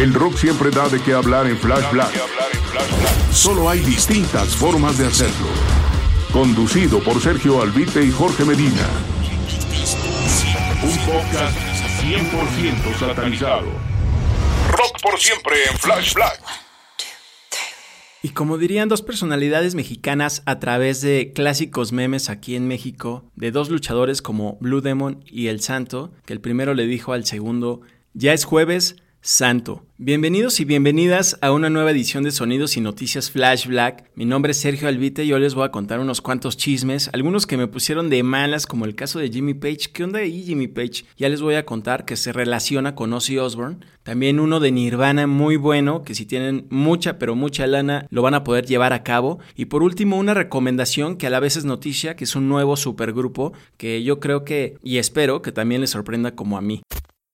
El rock siempre da de qué hablar en Flash Black. Solo hay distintas formas de hacerlo. Conducido por Sergio Albite y Jorge Medina. Un podcast 100% satanizado. Rock por siempre en Flash Black. Y como dirían dos personalidades mexicanas a través de clásicos memes aquí en México, de dos luchadores como Blue Demon y El Santo, que el primero le dijo al segundo, ya es jueves, Santo. Bienvenidos y bienvenidas a una nueva edición de Sonidos y Noticias Flash Black. Mi nombre es Sergio Albite y yo les voy a contar unos cuantos chismes, algunos que me pusieron de malas, como el caso de Jimmy Page. ¿Qué onda ahí, Jimmy Page? Ya les voy a contar que se relaciona con Ozzy Osbourne. También uno de Nirvana muy bueno, que si tienen mucha, pero mucha lana, lo van a poder llevar a cabo. Y por último, una recomendación que a la vez es noticia, que es un nuevo supergrupo que yo creo que, y espero que también les sorprenda como a mí.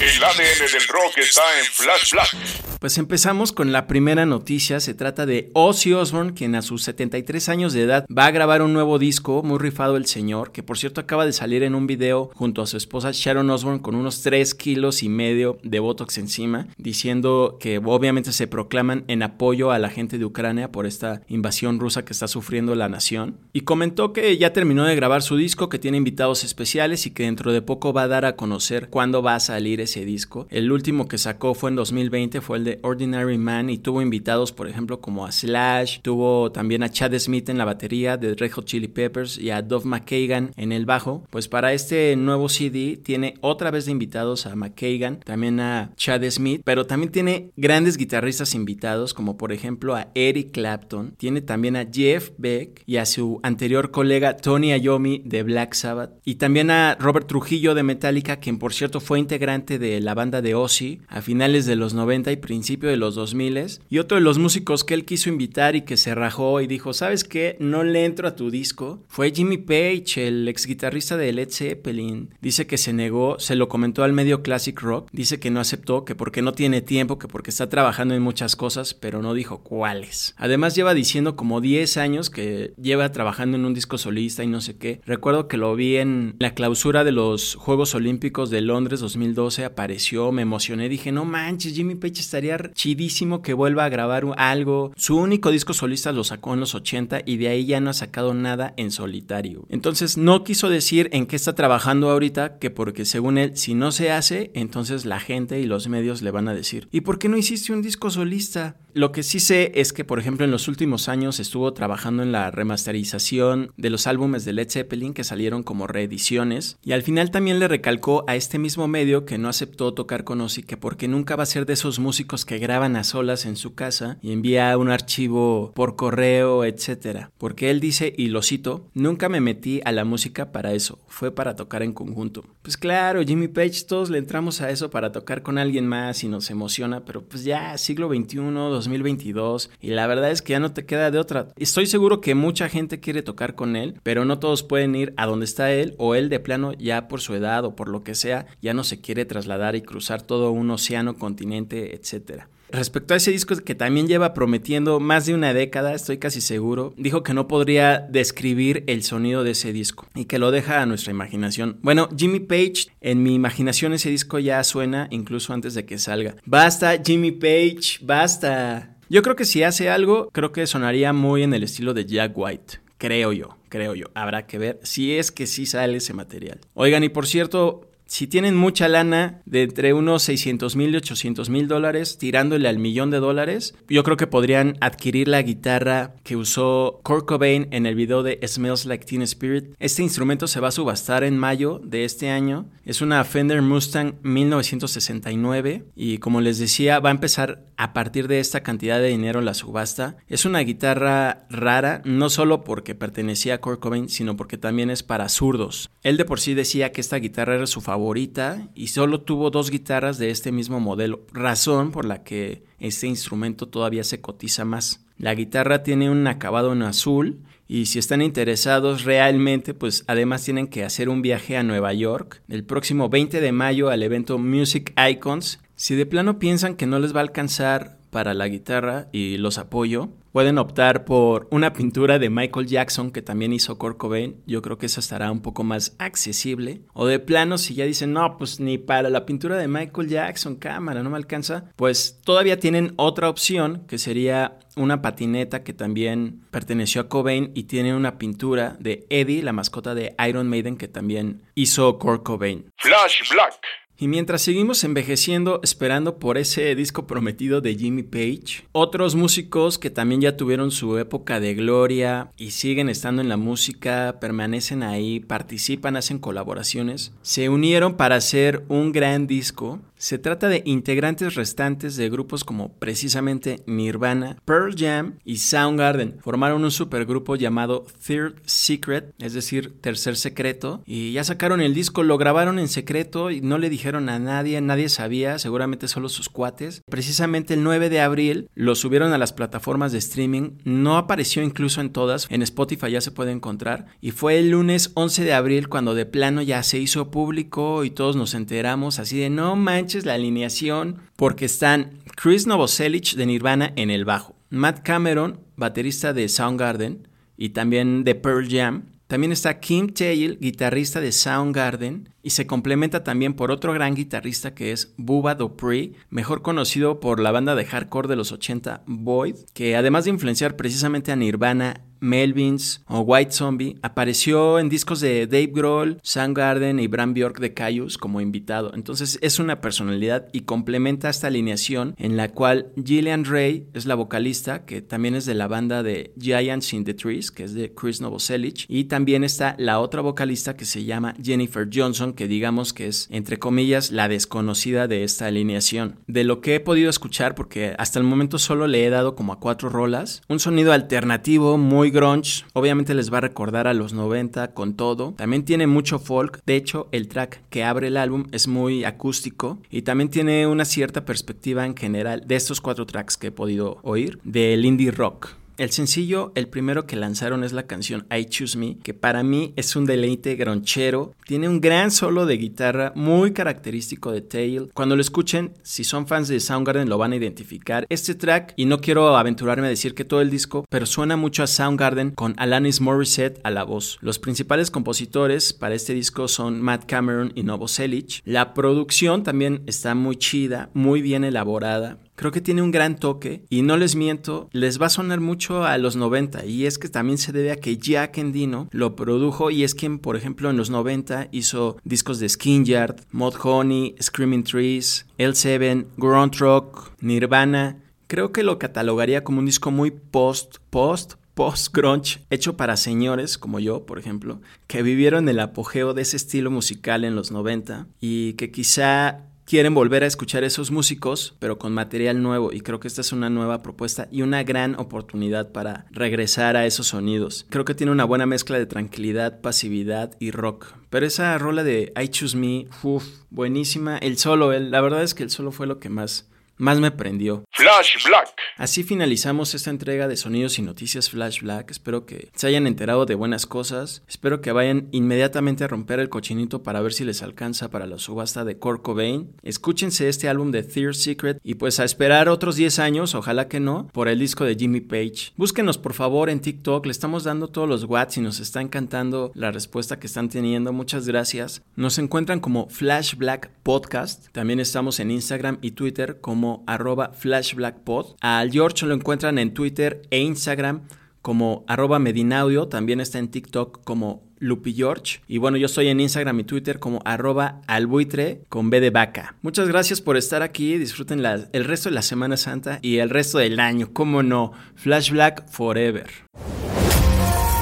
El ADN del rock está en Flash Black. Pues empezamos con la primera noticia. Se trata de Ozzy Osbourne, quien a sus 73 años de edad va a grabar un nuevo disco, muy rifado el señor, que por cierto acaba de salir en un video junto a su esposa Sharon Osbourne con unos 3 kilos y medio de Botox encima, diciendo que obviamente se proclaman en apoyo a la gente de Ucrania por esta invasión rusa que está sufriendo la nación. Y comentó que ya terminó de grabar su disco, que tiene invitados especiales y que dentro de poco va a dar a conocer cuándo va a salir ese disco. El último que sacó fue en 2020, fue el de Ordinary Man y tuvo invitados, por ejemplo, como a Slash, tuvo también a Chad Smith en la batería de Red Hot Chili Peppers y a Dove McKagan en el bajo. Pues para este nuevo CD tiene otra vez de invitados a McKagan, también a Chad Smith, pero también tiene grandes guitarristas invitados, como por ejemplo a Eric Clapton, tiene también a Jeff Beck y a su anterior colega Tony Iommi de Black Sabbath, y también a Robert Trujillo de Metallica, quien por cierto fue integrante de la banda de Ozzy a finales de los 90 y principio de los 2000 y otro de los músicos que él quiso invitar y que se rajó y dijo, ¿sabes qué? No le entro a tu disco. Fue Jimmy Page, el ex guitarrista de Led Zeppelin. Dice que se negó, se lo comentó al medio Classic Rock, dice que no aceptó, que porque no tiene tiempo, que porque está trabajando en muchas cosas, pero no dijo cuáles. Además lleva diciendo como 10 años que lleva trabajando en un disco solista y no sé qué. Recuerdo que lo vi en la clausura de los Juegos Olímpicos de Londres 2012, apareció, me emocioné, dije, no manches, Jimmy Page estaría chidísimo que vuelva a grabar algo. Su único disco solista lo sacó en los 80 y de ahí ya no ha sacado nada en solitario. Entonces no quiso decir en qué está trabajando ahorita, que porque según él, si no se hace, entonces la gente y los medios le van a decir, ¿y por qué no hiciste un disco solista? Lo que sí sé es que, por ejemplo, en los últimos años estuvo trabajando en la remasterización de los álbumes de Led Zeppelin que salieron como reediciones y al final también le recalcó a este mismo medio que no aceptó tocar con Ozzy que porque nunca va a ser de esos músicos que graban a solas en su casa y envía un archivo por correo, etcétera. Porque él dice, y lo cito, nunca me metí a la música para eso, fue para tocar en conjunto. Pues claro, Jimmy Page, todos le entramos a eso para tocar con alguien más y nos emociona, pero pues ya, siglo XXI, 2022 y la verdad es que ya no te queda de otra. Estoy seguro que mucha gente quiere tocar con él, pero no todos pueden ir a donde está él o él de plano ya por su edad o por lo que sea ya no se quiere trasladar y cruzar todo un océano, continente, etcétera. Respecto a ese disco que también lleva prometiendo más de una década, estoy casi seguro, dijo que no podría describir el sonido de ese disco y que lo deja a nuestra imaginación. Bueno, Jimmy Page, en mi imaginación ese disco ya suena incluso antes de que salga. Basta, Jimmy Page, basta. Yo creo que si hace algo, creo que sonaría muy en el estilo de Jack White. Creo yo, creo yo. Habrá que ver si es que sí sale ese material. Oigan, y por cierto, Si tienen mucha lana de entre unos 600 mil y 800 mil dólares, tirándole al millón de dólares, yo creo que podrían adquirir la guitarra que usó Kurt Cobain en el video de Smells Like Teen Spirit. Este instrumento se va a subastar en mayo de este año. Es una Fender Mustang 1969 y como les decía, va a empezar a partir de esta cantidad de dinero la subasta. Es una guitarra rara, no solo porque pertenecía a Kurt Cobain, sino porque también es para zurdos. Él de por sí decía que esta guitarra era su favorita favorita y solo tuvo dos guitarras de este mismo modelo, razón por la que este instrumento todavía se cotiza más. La guitarra tiene un acabado en azul y si están interesados realmente, pues además tienen que hacer un viaje a Nueva York el próximo 20 de mayo al evento Music Icons. Si de plano piensan que no les va a alcanzar para la guitarra y los apoyo, Pueden optar por una pintura de Michael Jackson que también hizo Kurt Cobain. Yo creo que esa estará un poco más accesible. O de plano, si ya dicen, no, pues ni para la pintura de Michael Jackson, cámara, no me alcanza. Pues todavía tienen otra opción que sería una patineta que también perteneció a Cobain y tiene una pintura de Eddie, la mascota de Iron Maiden que también hizo Kurt Cobain. Flash Black. Y mientras seguimos envejeciendo esperando por ese disco prometido de Jimmy Page, otros músicos que también ya tuvieron su época de gloria y siguen estando en la música, permanecen ahí, participan, hacen colaboraciones, se unieron para hacer un gran disco se trata de integrantes restantes de grupos como precisamente Nirvana, Pearl Jam y Soundgarden. Formaron un supergrupo llamado Third Secret, es decir, Tercer Secreto, y ya sacaron el disco, lo grabaron en secreto y no le dijeron a nadie, nadie sabía, seguramente solo sus cuates. Precisamente el 9 de abril lo subieron a las plataformas de streaming, no apareció incluso en todas, en Spotify ya se puede encontrar, y fue el lunes 11 de abril cuando de plano ya se hizo público y todos nos enteramos así de no manches la alineación porque están Chris Novoselic de Nirvana en el bajo, Matt Cameron, baterista de Soundgarden y también de Pearl Jam. También está Kim Tail, guitarrista de Soundgarden, y se complementa también por otro gran guitarrista que es Bubba Dupree, mejor conocido por la banda de hardcore de los 80 Void, que además de influenciar precisamente a Nirvana Melvins o White Zombie, apareció en discos de Dave Grohl, Soundgarden y Bram Bjork de Caius como invitado. Entonces es una personalidad y complementa esta alineación en la cual Gillian Ray es la vocalista, que también es de la banda de Giants in the Trees, que es de Chris Novoselic, y también está la otra vocalista que se llama Jennifer Johnson, que digamos que es, entre comillas, la desconocida de esta alineación. De lo que he podido escuchar, porque hasta el momento solo le he dado como a cuatro rolas, un sonido alternativo muy grunge, obviamente les va a recordar a los 90 con todo, también tiene mucho folk, de hecho el track que abre el álbum es muy acústico y también tiene una cierta perspectiva en general de estos cuatro tracks que he podido oír del indie rock. El sencillo, el primero que lanzaron es la canción I Choose Me, que para mí es un deleite gronchero. Tiene un gran solo de guitarra muy característico de Tail. Cuando lo escuchen, si son fans de Soundgarden lo van a identificar. Este track, y no quiero aventurarme a decir que todo el disco, pero suena mucho a Soundgarden con Alanis Morissette a la voz. Los principales compositores para este disco son Matt Cameron y Novo Selic. La producción también está muy chida, muy bien elaborada. Creo que tiene un gran toque y no les miento, les va a sonar mucho a los 90 y es que también se debe a que Jack Endino lo produjo y es quien, por ejemplo, en los 90 hizo discos de Skin Yard, Mod Honey, Screaming Trees, L7, Grunt Rock, Nirvana. Creo que lo catalogaría como un disco muy post, post, post-grunge hecho para señores como yo, por ejemplo, que vivieron el apogeo de ese estilo musical en los 90 y que quizá quieren volver a escuchar esos músicos, pero con material nuevo. Y creo que esta es una nueva propuesta y una gran oportunidad para regresar a esos sonidos. Creo que tiene una buena mezcla de tranquilidad, pasividad y rock. Pero esa rola de I Choose Me, uff, buenísima. El solo, la verdad es que el solo fue lo que más más me prendió. Flash Black. Así finalizamos esta entrega de Sonidos y Noticias Flash Black. Espero que se hayan enterado de buenas cosas. Espero que vayan inmediatamente a romper el cochinito para ver si les alcanza para la subasta de Kurt Cobain. Escúchense este álbum de Third Secret y pues a esperar otros 10 años, ojalá que no, por el disco de Jimmy Page. Búsquenos por favor en TikTok, le estamos dando todos los watts y nos está encantando la respuesta que están teniendo. Muchas gracias. Nos encuentran como Flash Black Podcast. También estamos en Instagram y Twitter como arroba flashblackpod. Al George lo encuentran en Twitter e Instagram como arroba medinaudio. También está en TikTok como Lupi George. Y bueno, yo estoy en Instagram y Twitter como arroba albuitre con B de vaca. Muchas gracias por estar aquí. Disfruten el resto de la Semana Santa y el resto del año. ¿Cómo no? Flash Black Forever.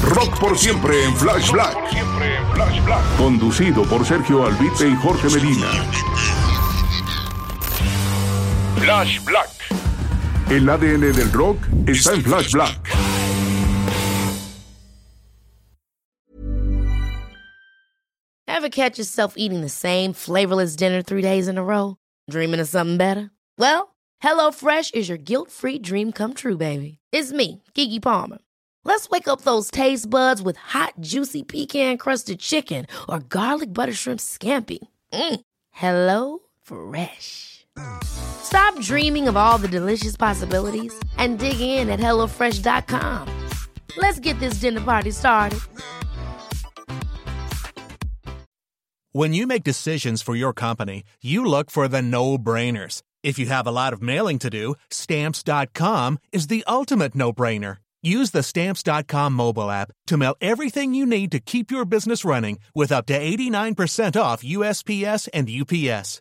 Rock por siempre en Flash Black. Conducido por Sergio Albite y Jorge Medina. Flash Black. El ADN del rock está en Flash Black. Ever catch yourself eating the same flavorless dinner three days in a row? Dreaming of something better? Well, HelloFresh is your guilt-free dream come true, baby. It's me, Kiki Palmer. Let's wake up those taste buds with hot, juicy pecan crusted chicken or garlic butter shrimp scampi. Mm. Hello Fresh. Stop dreaming of all the delicious possibilities and dig in at HelloFresh.com. Let's get this dinner party started. When you make decisions for your company, you look for the no brainers. If you have a lot of mailing to do, Stamps.com is the ultimate no brainer. Use the Stamps.com mobile app to mail everything you need to keep your business running with up to 89% off USPS and UPS.